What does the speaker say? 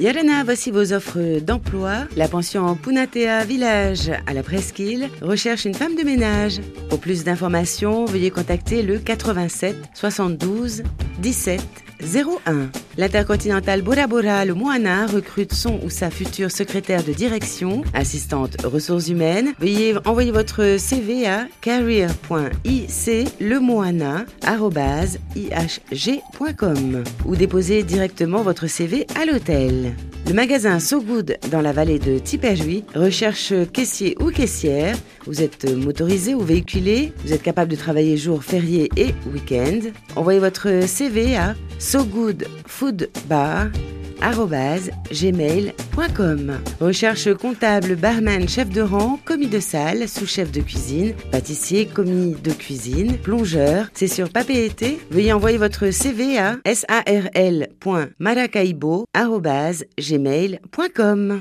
Yarana, voici vos offres d'emploi. La pension Punatea Village à la Presqu'île recherche une femme de ménage. Pour plus d'informations, veuillez contacter le 87 72 17 01. L'intercontinental Bora Bora, le Moana, recrute son ou sa future secrétaire de direction, assistante ressources humaines. Veuillez envoyer votre CV à career.iclemoana.ihg.com ou déposer directement votre CV à l'hôtel. Le magasin So Good dans la vallée de Tipajui recherche caissier ou caissière. Vous êtes motorisé ou véhiculé, vous êtes capable de travailler jour férié et week-end. Envoyez votre CV à sogoodfoodbar.gmail.com Recherche comptable, barman, chef de rang, commis de salle, sous-chef de cuisine, pâtissier, commis de cuisine, plongeur. C'est sur papier été. Veuillez envoyer votre CV à sarl.maracaibo.gmail.com